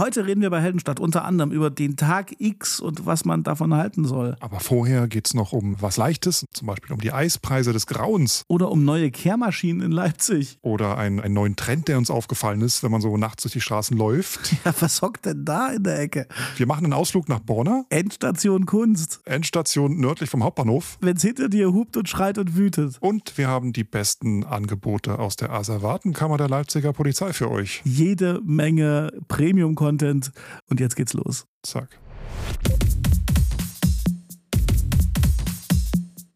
Heute reden wir bei Heldenstadt unter anderem über den Tag X und was man davon halten soll. Aber vorher geht es noch um was Leichtes, zum Beispiel um die Eispreise des Grauens. Oder um neue Kehrmaschinen in Leipzig. Oder einen, einen neuen Trend, der uns aufgefallen ist, wenn man so nachts durch die Straßen läuft. Ja, was hockt denn da in der Ecke? Wir machen einen Ausflug nach Borna. Endstation Kunst. Endstation nördlich vom Hauptbahnhof. Wenn's hinter dir hupt und schreit und wütet. Und wir haben die besten Angebote aus der Asservatenkammer der Leipziger Polizei für euch. Jede Menge Premium-Content. Und jetzt geht's los. Zack.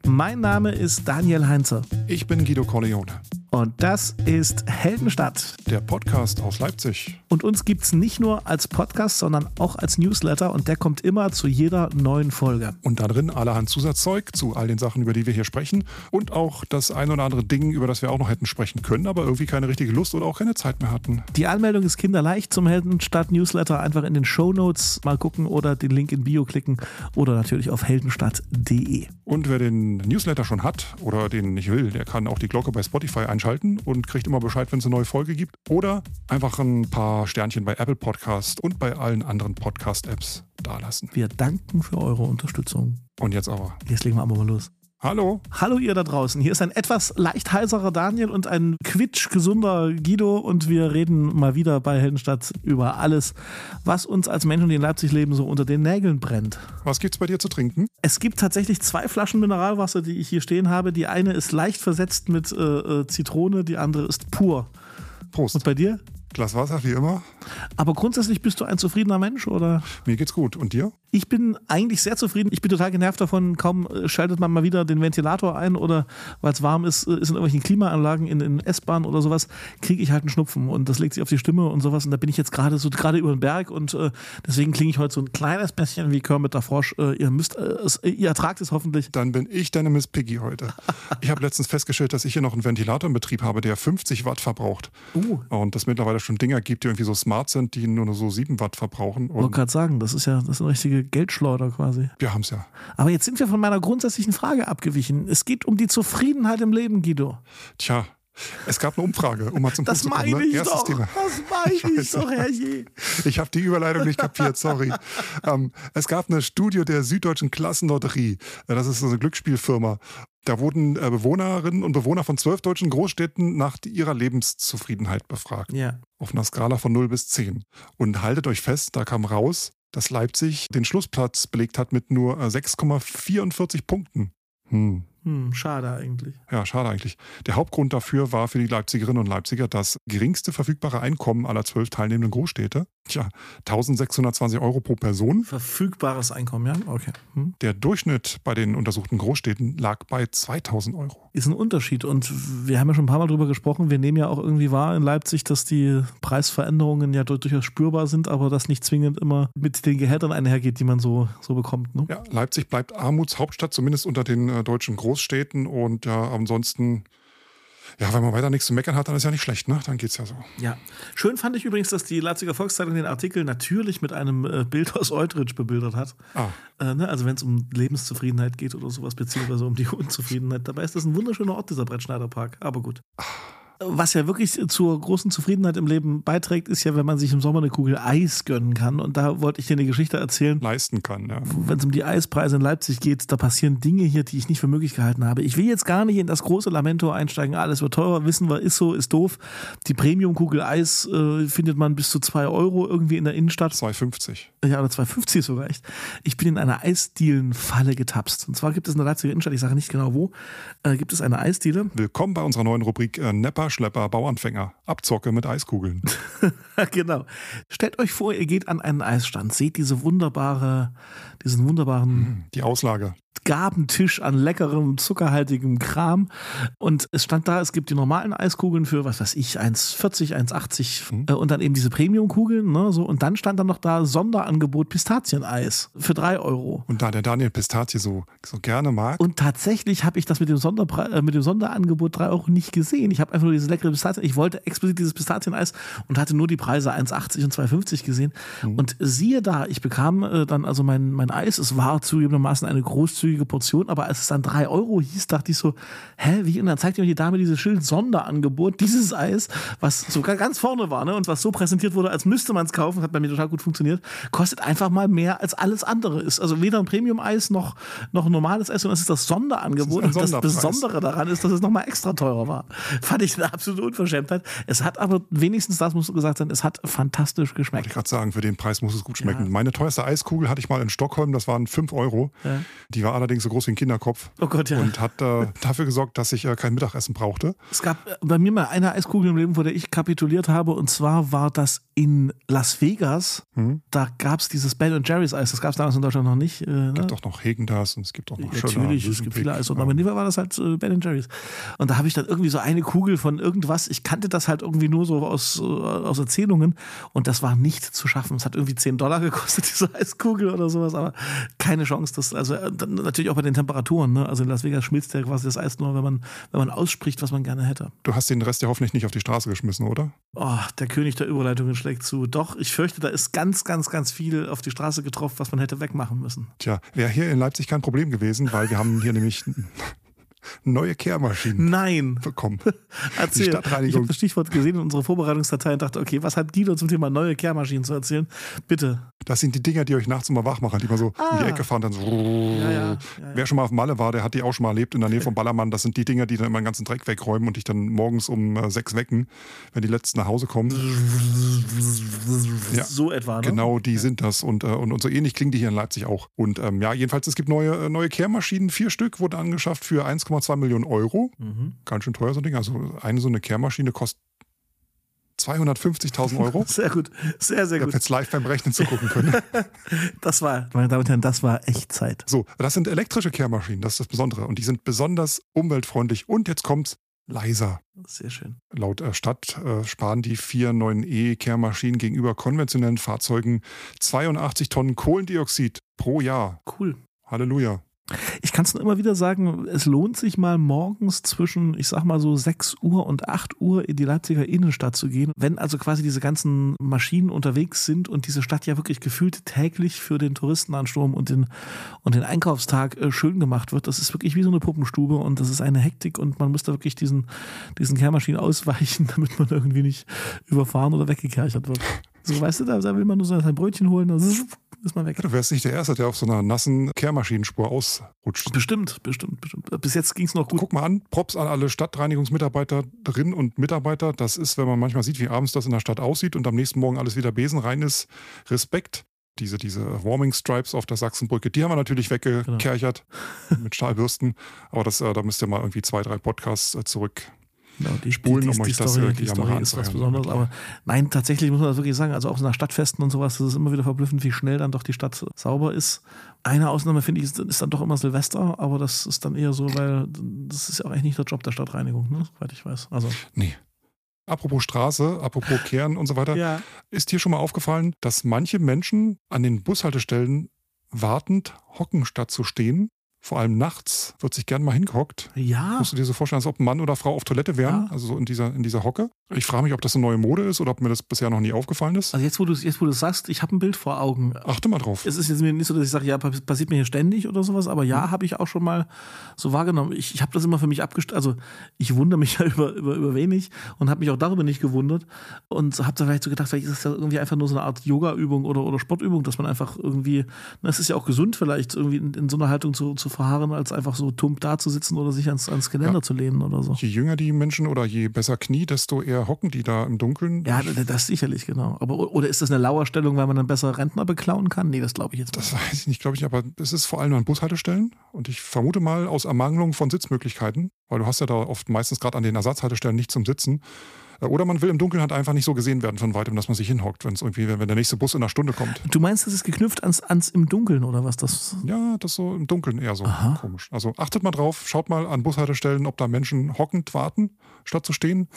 Mein Name ist Daniel Heinzer. Ich bin Guido Corleone. Und das ist Heldenstadt. Der Podcast aus Leipzig. Und uns gibt es nicht nur als Podcast, sondern auch als Newsletter. Und der kommt immer zu jeder neuen Folge. Und da drin allerhand Zusatzzeug zu all den Sachen, über die wir hier sprechen. Und auch das ein oder andere Ding, über das wir auch noch hätten sprechen können, aber irgendwie keine richtige Lust oder auch keine Zeit mehr hatten. Die Anmeldung ist kinderleicht zum Heldenstadt-Newsletter. Einfach in den Show Notes mal gucken oder den Link in Bio klicken oder natürlich auf heldenstadt.de. Und wer den Newsletter schon hat oder den nicht will, der kann auch die Glocke bei Spotify einschalten und kriegt immer Bescheid, wenn es eine neue Folge gibt. Oder einfach ein paar Sternchen bei Apple Podcast und bei allen anderen Podcast-Apps dalassen. Wir danken für eure Unterstützung. Und jetzt aber. Jetzt legen wir aber mal los. Hallo. Hallo ihr da draußen. Hier ist ein etwas leicht heiserer Daniel und ein quitschgesunder Guido und wir reden mal wieder bei Heldenstadt über alles, was uns als Menschen, die in Leipzig leben, so unter den Nägeln brennt. Was gibt's bei dir zu trinken? Es gibt tatsächlich zwei Flaschen Mineralwasser, die ich hier stehen habe. Die eine ist leicht versetzt mit äh, äh, Zitrone, die andere ist pur. Prost. Und bei dir? Glas Wasser, wie immer. Aber grundsätzlich bist du ein zufriedener Mensch, oder? Mir geht's gut. Und dir? Ich bin eigentlich sehr zufrieden. Ich bin total genervt davon. Kaum äh, schaltet man mal wieder den Ventilator ein oder weil es warm ist, äh, ist in irgendwelchen Klimaanlagen in, in S-Bahn oder sowas, kriege ich halt einen Schnupfen und das legt sich auf die Stimme und sowas. Und da bin ich jetzt gerade so gerade über den Berg und äh, deswegen klinge ich heute so ein kleines bisschen wie Kermit der Frosch. Äh, ihr müsst, äh, es, ihr ertragt es hoffentlich. Dann bin ich deine Miss Piggy heute. ich habe letztens festgestellt, dass ich hier noch einen Ventilator in Betrieb habe, der 50 Watt verbraucht. Uh. Und das mittlerweile schon Dinger gibt, die irgendwie so smart sind, die nur so 7 Watt verbrauchen. Ich wollte gerade sagen, das ist ja das ist eine richtige Geldschleuder quasi. Wir haben es ja. Aber jetzt sind wir von meiner grundsätzlichen Frage abgewichen. Es geht um die Zufriedenheit im Leben, Guido. Tja, es gab eine Umfrage, um mal zum Das Punkt zu kommen. ne? ich Erstes doch. Thema. Das meine ich doch, herrje. Ich habe die Überleitung nicht kapiert, sorry. ähm, es gab eine Studie der Süddeutschen Klassenlotterie. Äh, Das ist so eine Glücksspielfirma. Da wurden äh, Bewohnerinnen und Bewohner von zwölf deutschen Großstädten nach ihrer Lebenszufriedenheit befragt. Ja. Auf einer Skala von 0 bis 10. Und haltet euch fest, da kam raus, dass Leipzig den Schlussplatz belegt hat mit nur äh, 6,44 Punkten. Hm. Hm, schade eigentlich. Ja, schade eigentlich. Der Hauptgrund dafür war für die Leipzigerinnen und Leipziger das geringste verfügbare Einkommen aller zwölf teilnehmenden Großstädte. Tja, 1620 Euro pro Person. Verfügbares Einkommen, ja? Okay. Hm. Der Durchschnitt bei den untersuchten Großstädten lag bei 2000 Euro. Ist ein Unterschied. Und wir haben ja schon ein paar Mal drüber gesprochen. Wir nehmen ja auch irgendwie wahr in Leipzig, dass die Preisveränderungen ja dur- durchaus spürbar sind, aber das nicht zwingend immer mit den Gehältern einhergeht, die man so, so bekommt. Ne? Ja, Leipzig bleibt Armutshauptstadt, zumindest unter den äh, deutschen Großstädten. Und ja, ansonsten, ja, wenn man weiter nichts zu meckern hat, dann ist ja nicht schlecht, ne? Dann geht's ja so. Ja. Schön fand ich übrigens, dass die Leipziger Volkszeitung den Artikel natürlich mit einem äh, Bild aus Eutrich bebildert hat. Ah, Äh, ne? Also wenn es um Lebenszufriedenheit geht oder sowas, beziehungsweise um die Unzufriedenheit. Dabei ist das ein wunderschöner Ort, dieser Brettschneiderpark. Aber gut. Was ja wirklich zur großen Zufriedenheit im Leben beiträgt, ist ja, wenn man sich im Sommer eine Kugel Eis gönnen kann. Und da wollte ich dir eine Geschichte erzählen. leisten kann, ja. Wenn es um die Eispreise in Leipzig geht, da passieren Dinge hier, die ich nicht für möglich gehalten habe. Ich will jetzt gar nicht in das große Lamento einsteigen. Alles wird teurer, wissen wir, ist so, ist doof. Die Premium-Kugel Eis äh, findet man bis zu 2 Euro irgendwie in der Innenstadt. 2,50. Ja, oder 2,50 sogar echt. Ich bin in einer Eisdielenfalle getapst. Und zwar gibt es in der Leipziger Innenstadt, ich sage nicht genau wo, äh, gibt es eine Eisdiele. Willkommen bei unserer neuen Rubrik äh, Nepper, Schlepper, Bauernfänger. Abzocke mit Eiskugeln. genau. Stellt euch vor, ihr geht an einen Eisstand, seht diese wunderbare, diesen wunderbaren Die Auslage. Gabentisch an leckerem, zuckerhaltigem Kram. Und es stand da, es gibt die normalen Eiskugeln für, was weiß ich, 1,40, 1,80 äh, und dann eben diese Premium-Kugeln. Ne, so. Und dann stand da noch da Sonderangebot Pistazieneis für 3 Euro. Und da der Daniel Pistazie so, so gerne mag, Und tatsächlich habe ich das mit dem, Sonderpre äh, mit dem Sonderangebot 3 Euro nicht gesehen. Ich habe einfach nur dieses leckere Pistazien. Ich wollte explizit dieses Pistazieneis und hatte nur die Preise 1,80 und 2,50 gesehen. Und siehe da, ich bekam äh, dann also mein, mein Eis. Es war zugegebenermaßen eine großzügige großzügige Portion, aber als es dann drei Euro hieß, dachte ich so, hä, wie? Und dann zeigte mir die Dame dieses Schild Sonderangebot, dieses Eis, was sogar ganz vorne war, ne? Und was so präsentiert wurde, als müsste man es kaufen, hat bei mir total gut funktioniert, kostet einfach mal mehr als alles andere ist. Also weder ein Premium-Eis noch, noch ein normales Eis, sondern es ist das Sonderangebot. Das das Besondere daran ist, dass es nochmal extra teurer war. Fand ich eine absolute Unverschämtheit. Es hat aber wenigstens, das muss gesagt sein, es hat fantastisch geschmeckt. Wollte ich gerade sagen, für den Preis muss es gut schmecken. Ja. Meine teuerste Eiskugel hatte ich mal in Stockholm, das waren 5 Euro. Ja. Die war allerdings so groß wie ein Kinderkopf. Oh Gott, ja. Und hat äh, dafür gesorgt, dass ich äh, kein Mittagessen brauchte. Es gab äh, bei mir mal eine Eiskugel im Leben, vor der ich kapituliert habe. Und zwar war das in Las Vegas. Mhm. Da gab es dieses Ben Jerry's Eis. Das gab es damals in Deutschland noch nicht. Äh, ne? Es gibt auch noch Hegendas und es gibt auch noch ja, Natürlich, es gibt viele Eissorten. Aber in dem Fall war das halt äh, Ben Jerry's. Und da habe ich dann irgendwie so eine Kugel von irgendwas. Ich kannte das halt irgendwie nur so aus, äh, aus Erzählungen. Und das war nicht zu schaffen. Es hat irgendwie 10 Dollar gekostet, diese Eiskugel oder sowas. Aber keine Chance. Das, also äh, natürlich auch bei den Temperaturen. Ne? Also in Las Vegas schmilzt ja quasi das Eis nur, wenn man, wenn man ausspricht, was man gerne hätte. Du hast den Rest ja hoffentlich nicht auf die Straße geschmissen, oder? Oh, der König der Überleitungen schlägt zu. Doch, ich fürchte, da ist ganz, ganz, ganz viel auf die Straße getroffen, was man hätte wegmachen müssen. Tja, wäre hier in Leipzig kein Problem gewesen, weil wir haben hier nämlich neue Kehrmaschinen Nein. bekommen. Erzähl. Ich habe das Stichwort gesehen in unserer Vorbereitungsdatei und dachte, okay, was hat Guido zum Thema neue Kehrmaschinen zu erzählen? Bitte. Das sind die Dinger, die euch nachts immer wach machen, die man so ah. in die ah. Ecke fahren, dann so. Ja, ja, ja, Wer schon mal auf Malle war, der hat die auch schon mal erlebt in der Nähe vom Ballermann. Das sind die Dinger, die dann immer den ganzen Dreck wegräumen und dich dann morgens um äh, sechs wecken, wenn die letzten nach Hause kommen. So etwa, ne? Genau, die sind das. Und, äh, und, und, so ähnlich klingen die hier in Leipzig auch. Und ähm, ja, jedenfalls, es gibt neue, äh, neue Kehrmaschinen. Vier Stück wurden angeschafft für 1,2 Millionen Euro. Mhm. Ganz schön teuer so ein Ding. Also eine so eine Kehrmaschine kostet 250.000 Euro. Sehr gut, sehr, sehr gut. Ich jetzt live beim Rechnen zugucken können. das war, meine Damen und Herren, das war echt Zeit. So, das sind elektrische Kehrmaschinen, das ist das Besondere. Und die sind besonders umweltfreundlich. Und jetzt kommt's leiser. Sehr schön. Laut äh, Stadt äh, sparen die vier neuen E-Kehrmaschinen gegenüber konventionellen Fahrzeugen 82 Tonnen Kohlendioxid pro Jahr. Cool. Halleluja. Ich kann es nur immer wieder sagen, es lohnt sich mal morgens zwischen, ich sag mal so 6 Uhr und 8 Uhr in die Leipziger Innenstadt zu gehen. Wenn also quasi diese ganzen Maschinen unterwegs sind und diese Stadt ja wirklich gefühlt täglich für den Touristenansturm und den, und den Einkaufstag äh, schön gemacht wird. Das ist wirklich wie so eine Puppenstube und das ist eine Hektik und man muss da wirklich diesen, diesen Kehrmaschinen ausweichen, damit man irgendwie nicht überfahren oder weggekerchert wird. So, weißt du, da, will man nur sein Brötchen holen und ist man weg. Du wärst nicht der Erste, der auf so einer nassen Kehrmaschinenspur ausrutscht. Bestimmt, bestimmt, bestimmt. Bis jetzt ging es noch gut. Guck mal an, Props an alle Stadtreinigungsmitarbeiterinnen und Mitarbeiter. Das ist, wenn man manchmal sieht, wie abends das in der Stadt aussieht und am nächsten Morgen alles wieder besenrein ist, Respekt. Diese, diese Warming Stripes auf der Sachsenbrücke, die haben wir natürlich weggekerchert genau. mit Stahlbürsten. Aber das, äh, da müsst ihr mal irgendwie zwei, drei Podcasts äh, zurück Genau, die, spulen, die, die, um euch das Story, die Story ist was Besonderes. Aber nein, tatsächlich muss man das wirklich sagen, also auch nach Stadtfesten und sowas, das ist immer wieder verblüffend, wie schnell dann doch die Stadt sauber ist. Eine Ausnahme, finde ich, ist, ist, dann doch immer Silvester, aber das ist dann eher so, weil das ist ja auch eigentlich nicht der Job der Stadtreinigung, ne? soweit ich weiß. Also. Nee. Apropos Straße, apropos Kehren und so weiter, ja. ist dir schon mal aufgefallen, dass manche Menschen an den Bushaltestellen wartend hocken, statt zu stehen? Vor allem nachts, wird sich gern mal hingehockt. Ja. Musst du dir so vorstellen, als ob ein Mann oder Frau auf Toilette wären, ja. also so in dieser, in dieser Hocke. Ich frage mich, ob das eine neue Mode ist oder ob mir das bisher noch nie aufgefallen ist. Also jetzt, wo du jetzt, wo du sagst, ich habe ein Bild vor Augen. Achte mal drauf. Es ist jetzt nicht so, dass ich sage, ja, passiert mir hier ständig oder sowas, aber ja, mhm. habe ich auch schon mal so wahrgenommen. Ich, ich habe das immer für mich abgestellt. Also ich wundere mich ja über, über, über wenig und habe mich auch darüber nicht gewundert und habe da vielleicht so gedacht, vielleicht ist das ja irgendwie einfach nur so eine Art Yoga-Übung oder, oder Sportübung, dass man einfach irgendwie, na, es ist ja auch gesund vielleicht irgendwie in, in so einer Haltung zu, zu verharren, als einfach so tump da zu sitzen oder sich ans, ans Geländer ja. zu lehnen oder so. Je jünger die Menschen oder je besser Knie, desto eher hocken die da im Dunkeln. Ja, das sicherlich, genau. Aber, oder ist das eine Lauerstellung, weil man dann besser Rentner beklauen kann? Nee, das glaube ich jetzt nicht. Das weiß ich nicht, glaube ich, aber es ist vor allem an Bushaltestellen und ich vermute mal aus Ermangelung von Sitzmöglichkeiten, weil du hast ja da oft meistens gerade an den Ersatzhaltestellen nicht zum Sitzen. Oder man will im Dunkeln halt einfach nicht so gesehen werden von weitem, dass man sich hinhockt, wenn es irgendwie, wenn der nächste Bus in einer Stunde kommt. Du meinst, das ist geknüpft ans, ans im Dunkeln oder was das? Ja, das so im Dunkeln eher so Aha. komisch. Also achtet mal drauf, schaut mal an Bushaltestellen, ob da Menschen hockend warten, statt zu stehen.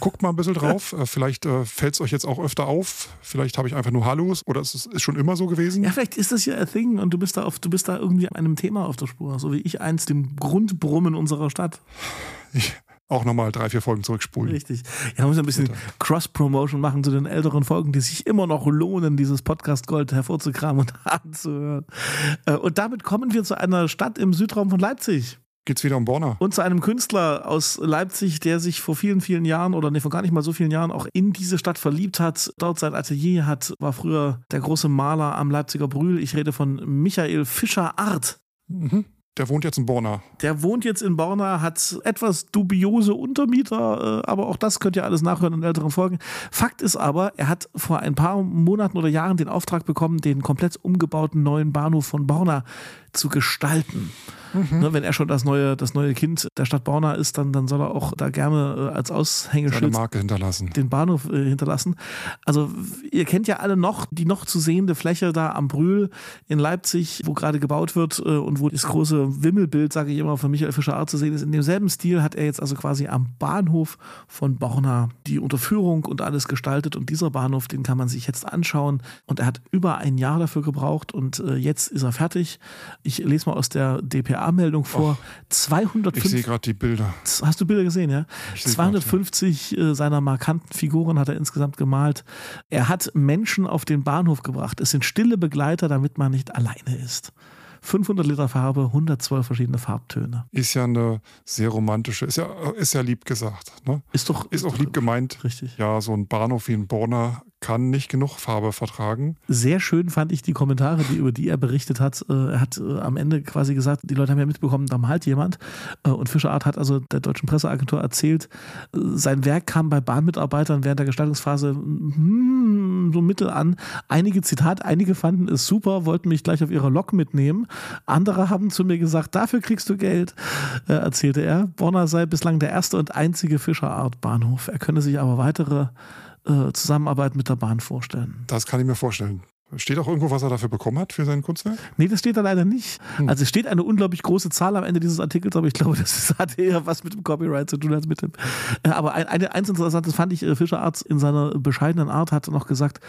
Guckt mal ein bisschen drauf. Äh, vielleicht äh, fällt es euch jetzt auch öfter auf. Vielleicht habe ich einfach nur Hallos oder es ist, ist schon immer so gewesen. Ja, vielleicht ist das ja ein Thing und du bist da auf, du bist da irgendwie einem Thema auf der Spur, so wie ich eins, dem Grundbrummen unserer Stadt. Ich, auch nochmal drei, vier Folgen zurückspulen. Richtig. Ja, man muss ein bisschen Cross-Promotion machen zu den älteren Folgen, die sich immer noch lohnen, dieses Podcast Gold hervorzukramen und anzuhören. Äh, und damit kommen wir zu einer Stadt im Südraum von Leipzig. Geht's wieder um Borna? Und zu einem Künstler aus Leipzig, der sich vor vielen, vielen Jahren oder nee, vor gar nicht mal so vielen Jahren auch in diese Stadt verliebt hat, dort sein Atelier hat, war früher der große Maler am Leipziger Brühl. Ich rede von Michael Fischer-Art. Mhm. Der wohnt jetzt in Borna. Der wohnt jetzt in Borna, hat etwas dubiose Untermieter, äh, aber auch das könnt ihr alles nachhören in älteren Folgen. Fakt ist aber, er hat vor ein paar Monaten oder Jahren den Auftrag bekommen, den komplett umgebauten neuen Bahnhof von Borna zu gestalten. Mhm. Ne, wenn er schon das neue, das neue Kind der Stadt Borna ist, dann, dann soll er auch da gerne äh, als Aushängeschild Marke hinterlassen. den Bahnhof äh, hinterlassen. Also ihr kennt ja alle noch die noch zu sehende Fläche da am Brühl in Leipzig, wo gerade gebaut wird äh, und wo das große Wimmelbild, sage ich immer, von Michael Fischer Art zu sehen ist. In demselben Stil hat er jetzt also quasi am Bahnhof von Borna die Unterführung und alles gestaltet und dieser Bahnhof, den kann man sich jetzt anschauen und er hat über ein Jahr dafür gebraucht und äh, jetzt ist er fertig. Ich lese mal aus der DPA DPA-Meldung vor. Och, 250, ich sehe gerade die Bilder. Hast du Bilder gesehen, ja? 250 grad, ja. Äh, seiner markanten Figuren hat er insgesamt gemalt. Er hat Menschen auf den Bahnhof gebracht. Es sind stille Begleiter, damit man nicht alleine ist. 500 Liter Farbe, 112 verschiedene Farbtöne. Ist ja eine sehr romantische, ist ja, ist ja lieb gesagt. Ne? Ist doch. Ist auch lieb gemeint. Richtig. Ja, so ein Bahnhof wie ein Borner kann nicht genug Farbe vertragen. Sehr schön fand ich die Kommentare, die, über die er berichtet hat. Äh, er hat äh, am Ende quasi gesagt, die Leute haben ja mitbekommen, da malt jemand. Äh, und Fischerart hat also der deutschen Presseagentur erzählt, sein Werk kam bei Bahnmitarbeitern während der Gestaltungsphase hmm, so mittel an. Einige Zitat, einige fanden es super, wollten mich gleich auf ihre Lok mitnehmen. Andere haben zu mir gesagt, dafür kriegst du Geld, erzählte er. Bonner sei bislang der erste und einzige Fischerart-Bahnhof. Er könne sich aber weitere äh, Zusammenarbeit mit der Bahn vorstellen. Das kann ich mir vorstellen. Steht auch irgendwo, was er dafür bekommen hat für sein Kunstwerk? Nee, das steht da leider nicht. Hm. Also es steht eine unglaublich große Zahl am Ende dieses Artikels, aber ich glaube, das hat eher was mit dem Copyright zu tun als mit dem. Äh, aber ein, eine, eins interessantes fand ich, äh, Fischer Arzt in seiner bescheidenen Art hat noch gesagt,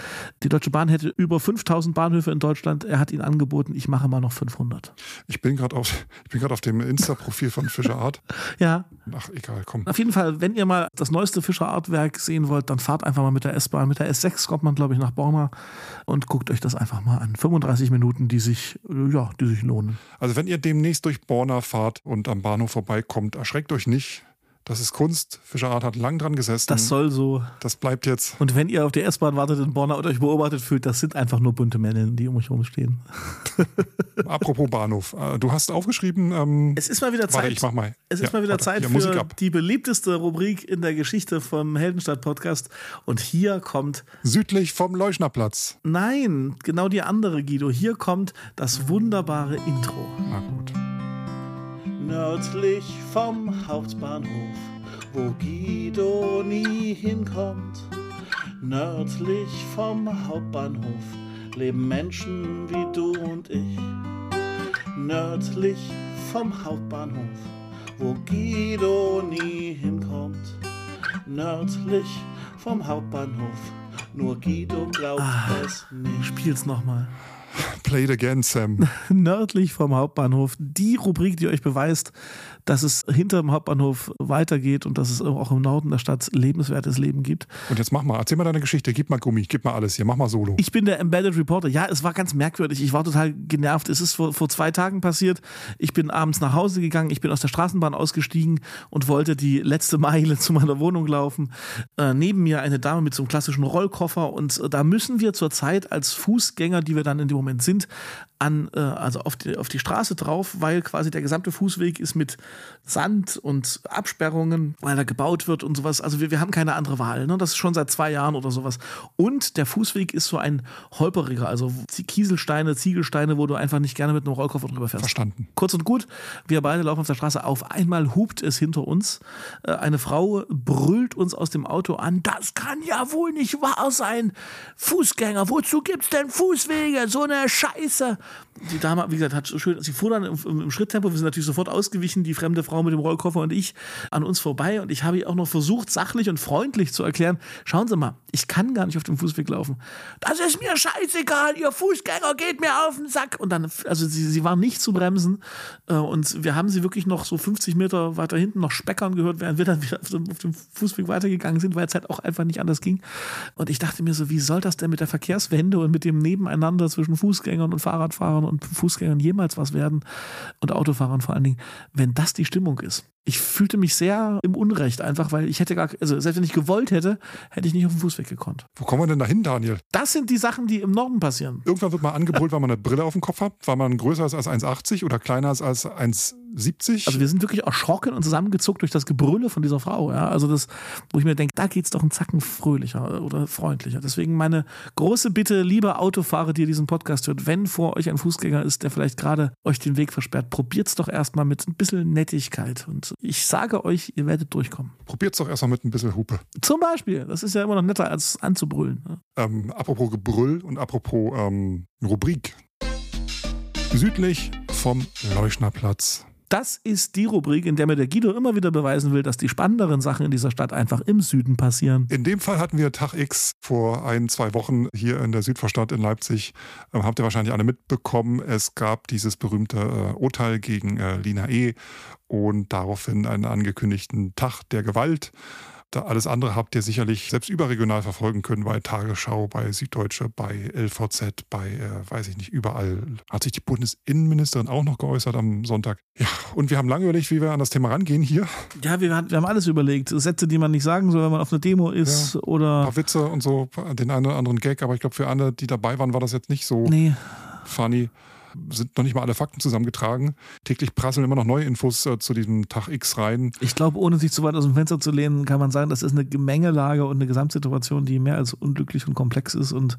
die Deutsche Bahn hätte über 5000 Bahnhöfe in Deutschland. Er hat ihnen angeboten, ich mache mal noch 500. Ich bin gerade auf, auf dem Insta-Profil von Fischer Art. ja. Ach, egal, komm. Auf jeden Fall, wenn ihr mal das neueste Fischer Art Werk sehen wollt, dann fahrt einfach mal mit der S-Bahn. Mit der S6 kommt man, glaube ich, nach Borna und guckt euch das einfach mal an. 35 Minuten, die sich, ja, die sich lohnen. Also wenn ihr demnächst durch Borna fahrt und am Bahnhof vorbeikommt, erschreckt euch nicht. Das ist Kunst. Fischerart hat lang dran gesessen. Das soll so. Das bleibt jetzt. Und wenn ihr auf der S-Bahn wartet in Borna und euch beobachtet fühlt, das sind einfach nur bunte Männer, die um euch herumstehen. Apropos Bahnhof. Äh, du hast aufgeschrieben. Ähm, es ist mal wieder Zeit. Warte, ich mach mal. Es ist ja, mal wieder warte, Zeit für die beliebteste Rubrik in der Geschichte vom Heldenstadt-Podcast. Und hier kommt. Südlich vom Leuschnerplatz. Nein, genau die andere, Guido. Hier kommt das wunderbare Intro. Na gut nördlich vom Hauptbahnhof, wo Guido nie hinkommt. Nördlich vom Hauptbahnhof leben Menschen wie du und ich. Nördlich vom Hauptbahnhof, wo Guido nie hinkommt. Nördlich vom Hauptbahnhof, nur Guido glaubt ah, es nicht. Spiel's nochmal. Play it again, Sam. Nördlich vom Hauptbahnhof. Die Rubrik, die euch beweist, dass es hinter dem Hauptbahnhof weitergeht und dass es auch im Norden der Stadt lebenswertes Leben gibt. Und jetzt mach mal, erzähl mal deine Geschichte, gib mal Gummi, gib mal alles hier, mach mal Solo. Ich bin der Embedded Reporter. Ja, es war ganz merkwürdig. Ich war total genervt. Es ist vor, vor zwei Tagen passiert. Ich bin abends nach Hause gegangen, ich bin aus der Straßenbahn ausgestiegen und wollte die letzte Meile zu meiner Wohnung laufen. Äh, neben mir eine Dame mit so einem klassischen Rollkoffer und äh, da müssen wir zurzeit als Fußgänger, die wir dann in dem Moment sind, an, äh, also auf die, auf die Straße drauf, weil quasi der gesamte Fußweg ist mit Sand und Absperrungen, weil da gebaut wird und sowas. Also wir, wir haben keine andere Wahl. Ne? Das ist schon seit zwei Jahren oder sowas. Und der Fußweg ist so ein holperiger, also Kieselsteine, Ziegelsteine, wo du einfach nicht gerne mit einem Rollkoffer drüber fährst. Verstanden. Kurz und gut, wir beide laufen auf der Straße. Auf einmal hupt es hinter uns. Äh, eine Frau brüllt uns aus dem Auto an. Das kann ja wohl nicht wahr sein. Fußgänger, wozu gibt's denn Fußwege? So eine Scheiße. die Dame, wie gesagt, hat schön, sie fuhr dann im, im, Schritttempo, wir sind natürlich sofort ausgewichen, die fremde Frau mit dem Rollkoffer und ich an uns vorbei und ich habe ihr auch noch versucht, sachlich und freundlich zu erklären, schauen Sie mal, ich kann gar nicht auf dem Fußweg laufen. Das ist mir scheißegal, Ihr Fußgänger geht mir auf den Sack. Und dann, also sie, sie war nicht zu bremsen äh, und wir haben sie wirklich noch so 50 Meter weiter hinten noch speckern gehört, während wir dann wieder auf dem, auf dem Fußweg weitergegangen sind, weil es halt auch einfach nicht anders ging. Und ich dachte mir so, wie soll das denn mit der Verkehrswende und mit dem Nebeneinander zwischen Fußgängern und Fahrradfahrern und Fußgängern jemals was werden und Autofahrern vor allen Dingen, wenn das die Stimmung ist ich fühlte mich sehr im Unrecht einfach, weil ich hätte gar, also selbst wenn ich gewollt hätte, hätte ich nicht auf den Fußweg gekonnt. Wo kommen wir denn dahin, Daniel? Das sind die Sachen, die im Norden passieren. Irgendwann wird man angebrüllt, weil man eine Brille auf dem Kopf hat, weil man größer ist als 1,80 oder kleiner ist als 1,70. Also wir sind wirklich erschrocken und zusammengezuckt durch das Gebrülle von dieser Frau. Ja? Also das, wo ich mir denke, da geht es doch einen Zacken fröhlicher oder freundlicher. Deswegen meine große Bitte, liebe Autofahrer, die ihr diesen Podcast hört, wenn vor euch ein Fußgänger ist, der vielleicht gerade euch den Weg versperrt, probiert es doch erstmal mit ein bisschen Nettigkeit und ich sage euch, ihr werdet durchkommen. Probiert es doch erstmal mit ein bisschen Hupe. Zum Beispiel. Das ist ja immer noch netter, als anzubrüllen. Ne? Ähm, apropos Gebrüll und apropos ähm, Rubrik. Südlich vom Leuschnerplatz das ist die Rubrik, in der mir der Guido immer wieder beweisen will, dass die spannenderen Sachen in dieser Stadt einfach im Süden passieren. In dem Fall hatten wir Tag X vor ein, zwei Wochen hier in der Südvorstadt in Leipzig. Ähm, habt ihr wahrscheinlich alle mitbekommen. Es gab dieses berühmte äh, Urteil gegen äh, Lina E. und daraufhin einen angekündigten Tag der Gewalt. Alles andere habt ihr sicherlich selbst überregional verfolgen können bei Tagesschau, bei Süddeutsche, bei LVZ, bei, äh, weiß ich nicht, überall. Hat sich die Bundesinnenministerin auch noch geäußert am Sonntag. Ja, und wir haben lange überlegt, wie wir an das Thema rangehen hier. Ja, wir, wir haben alles überlegt. Sätze, die man nicht sagen soll, wenn man auf einer Demo ist ja, oder. Ein paar Witze und so, den einen oder anderen Gag, aber ich glaube, für alle, die dabei waren, war das jetzt nicht so nee. funny sind noch nicht mal alle Fakten zusammengetragen. Täglich prasseln immer noch neue Infos äh, zu diesem Tag X rein. Ich glaube, ohne sich zu weit aus dem Fenster zu lehnen, kann man sagen, das ist eine Gemengelage und eine Gesamtsituation, die mehr als unglücklich und komplex ist. Und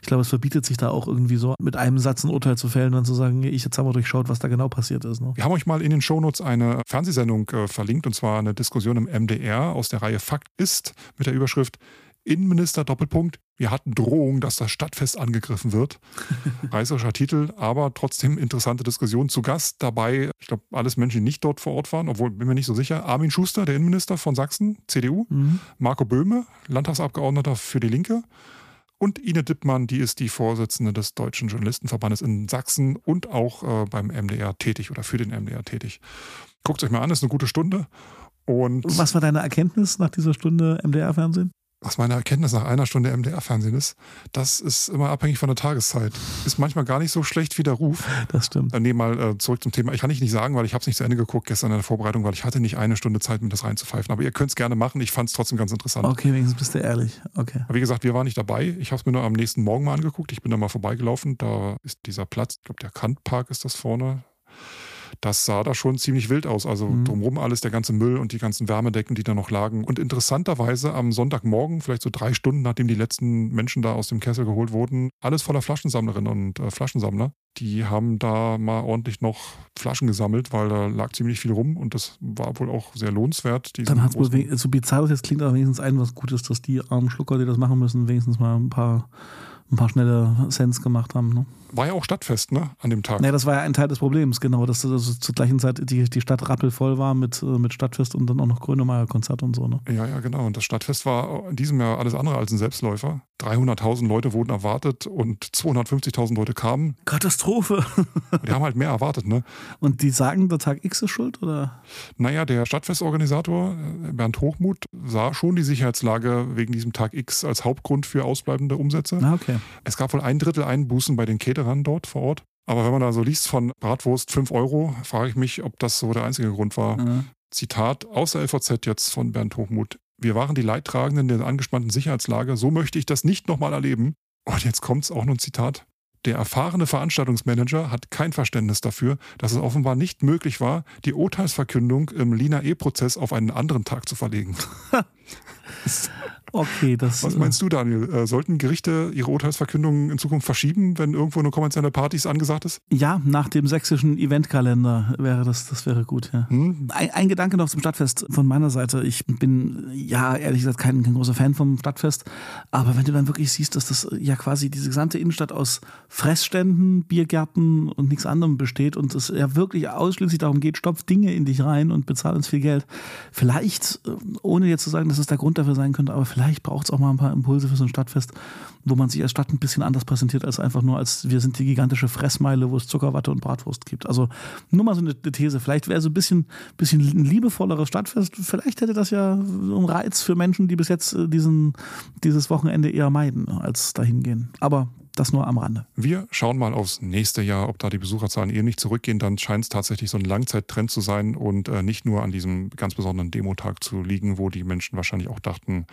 ich glaube, es verbietet sich da auch irgendwie so, mit einem Satz ein Urteil zu fällen und zu sagen, ich jetzt haben wir durchschaut, was da genau passiert ist. Ne? Wir haben euch mal in den Shownotes eine Fernsehsendung äh, verlinkt, und zwar eine Diskussion im MDR aus der Reihe Fakt ist mit der Überschrift Innenminister Doppelpunkt, wir hatten Drohung, dass das Stadtfest angegriffen wird. Reißerischer Titel, aber trotzdem interessante Diskussion. Zu Gast dabei, ich glaube, alles Menschen, die nicht dort vor Ort waren, obwohl bin mir nicht so sicher. Armin Schuster, der Innenminister von Sachsen, CDU. Mhm. Marco Böhme, Landtagsabgeordneter für die Linke. Und Ine Dippmann, die ist die Vorsitzende des Deutschen Journalistenverbandes in Sachsen und auch äh, beim MDR tätig oder für den MDR tätig. Guckt euch mal an, ist eine gute Stunde. Und Was war deine Erkenntnis nach dieser Stunde MDR-Fernsehen? Was meine Erkenntnis nach einer Stunde MDR-Fernsehen ist, das ist immer abhängig von der Tageszeit. Ist manchmal gar nicht so schlecht wie der Ruf. Das stimmt. Dann nehmen mal äh, zurück zum Thema. Ich kann ich nicht sagen, weil ich habe es nicht zu Ende geguckt gestern in der Vorbereitung, weil ich hatte nicht eine Stunde Zeit, mir das reinzupfeifen. Aber ihr könnt es gerne machen. Ich fand es trotzdem ganz interessant. Okay, wenigstens bist du ehrlich. Okay. Aber wie gesagt, wir waren nicht dabei. Ich habe es mir nur am nächsten Morgen mal angeguckt. Ich bin da mal vorbeigelaufen. Da ist dieser Platz, ich glaube, der Kantpark ist das vorne das sah da schon ziemlich wild aus. Also mhm. drumherum alles, der ganze Müll und die ganzen Wärmedecken, die da noch lagen. Und interessanterweise am Sonntagmorgen, vielleicht so drei Stunden, nachdem die letzten Menschen da aus dem Kessel geholt wurden, alles voller Flaschensammlerinnen und äh, Flaschensammler. Die haben da mal ordentlich noch Flaschen gesammelt, weil da lag ziemlich viel rum und das war wohl auch sehr lohnenswert. Dann hat es wohl, so bizarr das jetzt klingt, aber wenigstens ein was Gutes, dass die armen Schlucker, die das machen müssen, wenigstens mal ein paar ein paar schnelle Cents gemacht haben. Ne? War ja auch Stadtfest, ne, an dem Tag. Ja, das war ja ein Teil des Problems, genau, dass also zur gleichen Zeit die, die Stadt rappelvoll war mit, äh, mit Stadtfest und dann auch noch Grönemeyer-Konzert und so, ne? Ja, ja, genau. Und das Stadtfest war in diesem Jahr alles andere als ein Selbstläufer. 300.000 Leute wurden erwartet und 250.000 Leute kamen. Katastrophe. die haben halt mehr erwartet, ne? Und die sagen, der Tag X ist schuld, oder? Naja, der Stadtfestorganisator äh, Bernd Hochmuth sah schon die Sicherheitslage wegen diesem Tag X als Hauptgrund für ausbleibende Umsätze. Ah, okay. Es gab wohl ein Drittel Einbußen bei den Caterern dort vor Ort. Aber wenn man da so liest von Bratwurst 5 Euro, frage ich mich, ob das so der einzige Grund war. Mhm. Zitat aus der LVZ jetzt von Bernd Hochmuth. Wir waren die Leidtragenden der angespannten Sicherheitslage. So möchte ich das nicht nochmal erleben. Und jetzt kommt es auch noch ein Zitat. Der erfahrene Veranstaltungsmanager hat kein Verständnis dafür, dass es offenbar nicht möglich war, die Urteilsverkündung im Lina E-Prozess auf einen anderen Tag zu verlegen. Okay, das. Was meinst du, Daniel? Äh, sollten Gerichte ihre Urteilsverkündungen in Zukunft verschieben, wenn irgendwo eine kommerzielle Partys angesagt ist? Ja, nach dem sächsischen Eventkalender wäre das, das wäre gut, ja. Hm? Ein, ein, Gedanke noch zum Stadtfest von meiner Seite. Ich bin ja ehrlich gesagt kein, kein großer Fan vom Stadtfest, aber wenn du dann wirklich siehst, dass das ja quasi diese gesamte Innenstadt aus Fressständen, Biergärten und nichts anderem besteht und es ja wirklich ausschließlich darum geht, stopf Dinge in dich rein und bezahl uns viel Geld. Vielleicht, äh, ohne jetzt zu sagen, dass es der Grund dafür sein könnte, aber vielleicht braucht es auch mal ein paar Impulse für so ein Stadtfest, wo man sich als Stadt ein bisschen anders präsentiert, als einfach nur als wir sind die gigantische Fressmeile, wo es Zuckerwatte und Bratwurst gibt. Also nur mal so eine, These. Vielleicht wäre so ein bisschen, bisschen ein liebevolleres Stadtfest. Vielleicht hätte das ja einen Reiz für Menschen, die bis jetzt äh, diesen, dieses Wochenende eher meiden, als dahin gehen. Aber das nur am Rande. Wir schauen mal aufs nächste Jahr, ob da die Besucherzahlen eher nicht zurückgehen. Dann scheint es tatsächlich so ein Langzeittrend zu sein und äh, nicht nur an diesem ganz besonderen Demotag zu liegen, wo die Menschen wahrscheinlich auch dachten,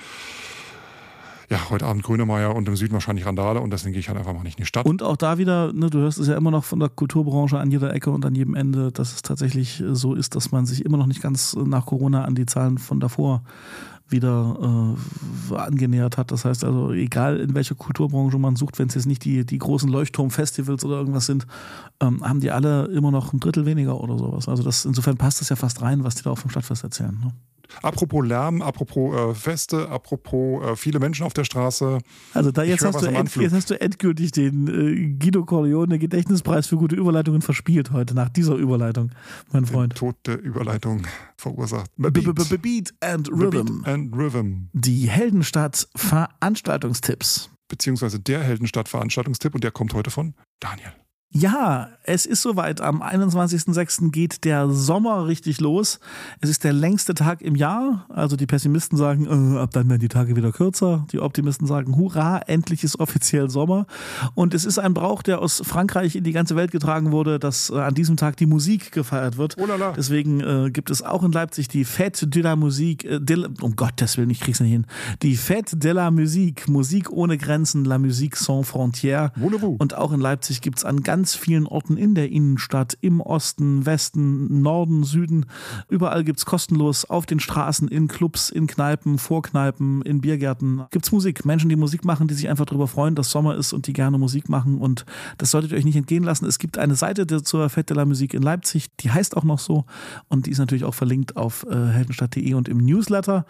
ja, heute Abend Grünemeier und im Süden wahrscheinlich Randale und deswegen gehe ich halt einfach mal nicht in die Stadt. Und auch da wieder, ne, du hörst es ja immer noch von der Kulturbranche an jeder Ecke und an jedem Ende, dass es tatsächlich so ist, dass man sich immer noch nicht ganz nach Corona an die Zahlen von davor wieder äh, angenähert hat. Das heißt also, egal in welcher Kulturbranche man sucht, wenn es jetzt nicht die, die großen Leuchtturmfestivals oder irgendwas sind, ähm, haben die alle immer noch ein Drittel weniger oder sowas. Also das, insofern passt das ja fast rein, was die da auch vom Stadtfest erzählen. Ne? Apropos Lärm, apropos äh, Feste, apropos äh, viele Menschen auf der Straße. Also da jetzt, hast du, end, jetzt hast du endgültig den äh, Guido Corleone Gedächtnispreis für gute Überleitungen verspielt heute, nach dieser Überleitung, mein Freund. Tod der Überleitung verursacht. Beat and Rhythm. and Rhythm. Die Heldenstadt Veranstaltungstipps. Beziehungsweise der Heldenstadt Veranstaltungstipp und der kommt heute von Daniel. Ja, es ist soweit. Am 21.06. geht der Sommer richtig los. Es ist der längste Tag im Jahr. Also die Pessimisten sagen, äh, ab dann werden die Tage wieder kürzer. Die Optimisten sagen, hurra, endlich ist offiziell Sommer. Und es ist ein Brauch, der aus Frankreich in die ganze Welt getragen wurde, dass äh, an diesem Tag die Musik gefeiert wird. Oh lala. Deswegen äh, gibt es auch in Leipzig die Fête de la Musique. Äh, de la, um Gottes Willen, ich krieg's nicht hin. Die Fête de la Musique. Musik ohne Grenzen, la musique sans frontières. Und auch in Leipzig gibt es an ganz ganz vielen Orten in der Innenstadt, im Osten, Westen, Norden, Süden. Überall gibt es kostenlos auf den Straßen, in Clubs, in Kneipen, Vorkneipen, in Biergärten. Gibt es Musik. Menschen, die Musik machen, die sich einfach darüber freuen, dass Sommer ist und die gerne Musik machen. Und das solltet ihr euch nicht entgehen lassen. Es gibt eine Seite zur Fête de la Musik in Leipzig, die heißt auch noch so. Und die ist natürlich auch verlinkt auf äh, heldenstadt.de und im Newsletter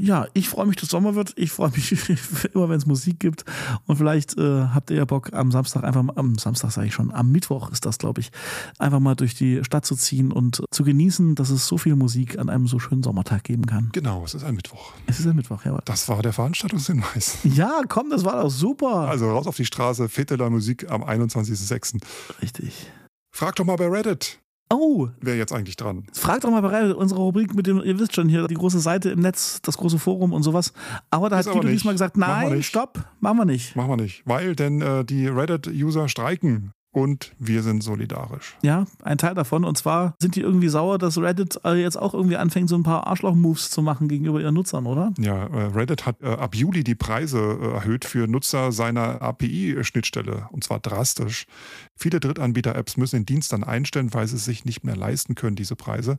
ja, ich freue mich, dass Sommer wird. Ich freue mich immer, wenn es Musik gibt. Und vielleicht äh, habt ihr ja Bock, am Samstag einfach mal, am Samstag sage ich schon, am Mittwoch ist das, glaube ich, einfach mal durch die Stadt zu ziehen und zu genießen, dass es so viel Musik an einem so schönen Sommertag geben kann. Genau, es ist ein Mittwoch. Es ist ein Mittwoch, ja. Das war der Veranstaltungshinweis. Ja, komm, das war doch super. Also raus auf die Straße, Fete la Musik am 21.06. Richtig. Frag doch mal bei Reddit. Oh. Wer jetzt eigentlich dran? Fragt doch mal bei unsere Rubrik mit dem, ihr wisst schon hier, die große Seite im Netz, das große Forum und sowas. Aber da Ist hat Guido diesmal gesagt, nein, stopp, machen wir nicht. Machen wir nicht. Weil denn äh, die Reddit-User streiken und wir sind solidarisch. Ja, ein Teil davon. Und zwar sind die irgendwie sauer, dass Reddit äh, jetzt auch irgendwie anfängt, so ein paar Arschloch-Moves zu machen gegenüber ihren Nutzern, oder? Ja, äh, Reddit hat äh, ab Juli die Preise erhöht für Nutzer seiner API-Schnittstelle und zwar drastisch. Viele Drittanbieter-Apps müssen den Dienst dann einstellen, weil sie sich nicht mehr leisten können, diese Preise.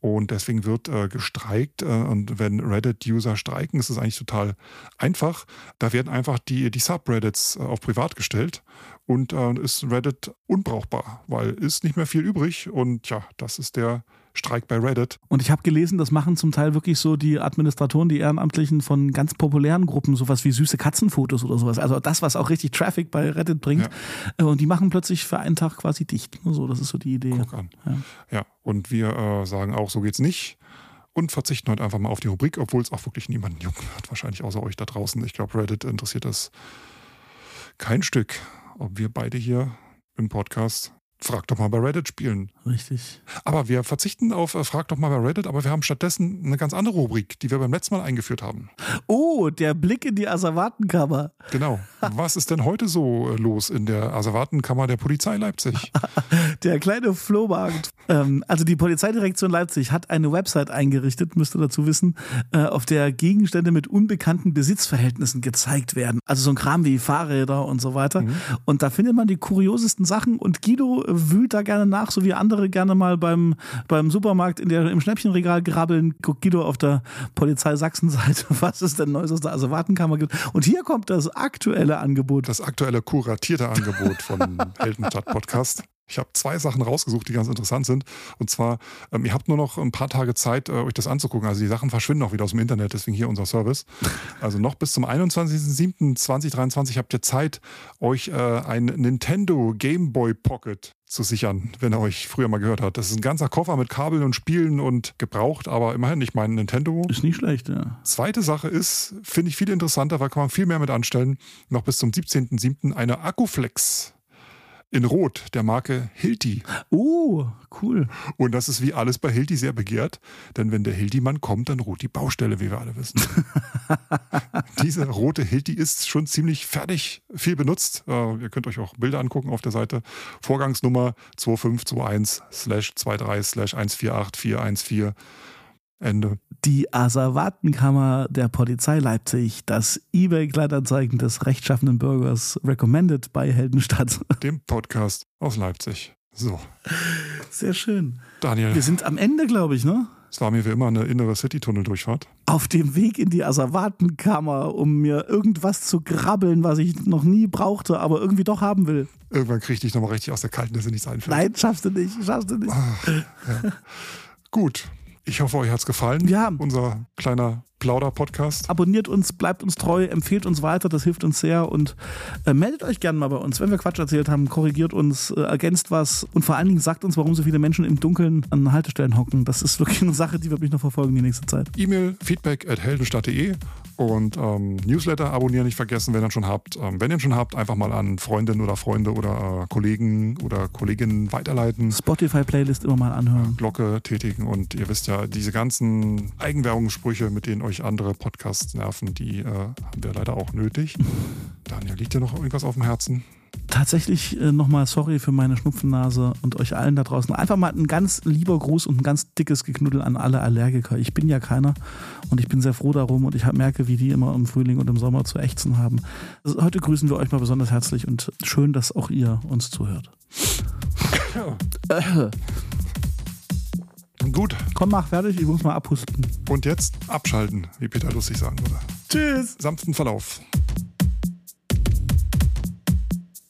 Und deswegen wird äh, gestreikt. Äh, und wenn Reddit-User streiken, ist es eigentlich total einfach. Da werden einfach die, die Subreddits äh, auf privat gestellt und äh, ist Reddit unbrauchbar, weil ist nicht mehr viel übrig. Und ja, das ist der Streik bei Reddit. Und ich habe gelesen, das machen zum Teil wirklich so die Administratoren, die Ehrenamtlichen von ganz populären Gruppen, sowas wie süße Katzenfotos oder sowas. Also das, was auch richtig Traffic bei Reddit bringt. Ja. Und die machen plötzlich für einen Tag quasi dicht. So, das ist so die Idee. Guck an. Ja, ja. und wir äh, sagen auch, so geht's nicht. Und verzichten heute einfach mal auf die Rubrik, obwohl es auch wirklich niemanden jucken wird, wahrscheinlich außer euch da draußen. Ich glaube, Reddit interessiert das kein Stück, ob wir beide hier im Podcast Frag doch mal bei Reddit spielen. Richtig. Aber wir verzichten auf äh, Frag doch mal bei Reddit, aber wir haben stattdessen eine ganz andere Rubrik, die wir beim letzten Mal eingeführt haben. Oh, der Blick in die Asservatenkammer. Genau. Was ist denn heute so äh, los in der Asservatenkammer der Polizei Leipzig? der kleine Flohmarkt Ähm, also die Polizeidirektion Leipzig hat eine Website eingerichtet, müsst ihr dazu wissen, äh, auf der Gegenstände mit unbekannten Besitzverhältnissen gezeigt werden. Also so ein Kram wie Fahrräder und so weiter. Mhm. Und da findet man die kuriosesten Sachen und Guido wühlt da gerne nach, so wie andere gerne mal beim, beim Supermarkt in der, im Schnäppchenregal grabbeln. Guckt Guido auf der Polizei Sachsen-Seite, was es denn Neues aus der Asservatenkammer gibt. Und hier kommt das aktuelle Angebot. Das aktuelle kuratierte Angebot von Heldenstadt Podcast. Ich habe zwei Sachen rausgesucht, die ganz interessant sind. Und zwar, ähm, ihr habt nur noch ein paar Tage Zeit, äh, euch das anzugucken. Also die Sachen verschwinden auch wieder aus dem Internet, deswegen hier unser Service. Also noch bis zum 21.07.2023 habt ihr Zeit, euch äh, ein Nintendo Game Boy Pocket zu sichern, wenn er euch früher mal gehört hat. Das ist ein ganzer Koffer mit Kabeln und Spielen und gebraucht, aber immerhin, ich meine, Nintendo. Ist nicht schlecht, ja. Zweite Sache ist, finde ich viel interessanter, weil kann man viel mehr mit anstellen. Noch bis zum 17.07. eine Akkuflex in Rot der Marke Hilti. Oh, cool. Und das ist wie alles bei Hilti sehr begehrt, denn wenn der Hilti-Mann kommt, dann ruht die Baustelle, wie wir alle wissen. Diese rote Hilti ist schon ziemlich fertig, viel benutzt. Uh, ihr könnt euch auch Bilder angucken auf der Seite. Vorgangsnummer 2521 23 148414. Ende. Die Asservatenkammer der Polizei Leipzig, das eBay-Kleinanzeigen des rechtschaffenden Bürgers, recommended bei Heldenstadt. Dem Podcast aus Leipzig. So. Sehr schön. Daniel. Wir sind am Ende, glaube ich, ne? Es war mir wie immer eine innere City-Tunnel-Durchfahrt. Auf dem Weg in die Asservatenkammer, um mir irgendwas zu grabbeln, was ich noch nie brauchte, aber irgendwie doch haben will. Irgendwann krieg ich dich nochmal richtig aus der Kalten, dass dir nichts einfällt. Nein, schaffst du nicht, schaffst du nicht. Ach, ja. Gut, ich hoffe, euch hat es gefallen. Ja. Unser kleiner Plauder-Podcast. Abonniert uns, bleibt uns treu, empfehlt uns weiter, das hilft uns sehr und äh, meldet euch gerne mal bei uns, wenn wir Quatsch erzählt haben, korrigiert uns, äh, ergänzt was und vor allen Dingen sagt uns, warum so viele Menschen im Dunkeln an Haltestellen hocken. Das ist wirklich eine Sache, die wird mich noch verfolgen die nächste Zeit. E-Mail feedback at heldenstadt.de und ähm, Newsletter abonnieren nicht vergessen, wenn ihr schon habt. Ähm, wenn ihr schon habt, einfach mal an Freundinnen oder Freunde oder äh, Kollegen oder Kolleginnen weiterleiten. Spotify-Playlist immer mal anhören. Glocke tätigen und ihr wisst ja, diese ganzen Eigenwerbungssprüche, mit denen euch andere Podcasts nerven, die äh, haben wir leider auch nötig. Daniel, liegt dir noch irgendwas auf dem Herzen? tatsächlich äh, nochmal sorry für meine Schnupfennase und euch allen da draußen. Einfach mal ein ganz lieber Gruß und ein ganz dickes Geknuddel an alle Allergiker. Ich bin ja keiner und ich bin sehr froh darum und ich merke, wie die immer im Frühling und im Sommer zu ächzen haben. Also heute grüßen wir euch mal besonders herzlich und schön, dass auch ihr uns zuhört. Ja. Gut. Komm, mach fertig, ich muss mal abhusten. Und jetzt abschalten, wie Peter lustig sagen würde. Tschüss. Sanften Verlauf.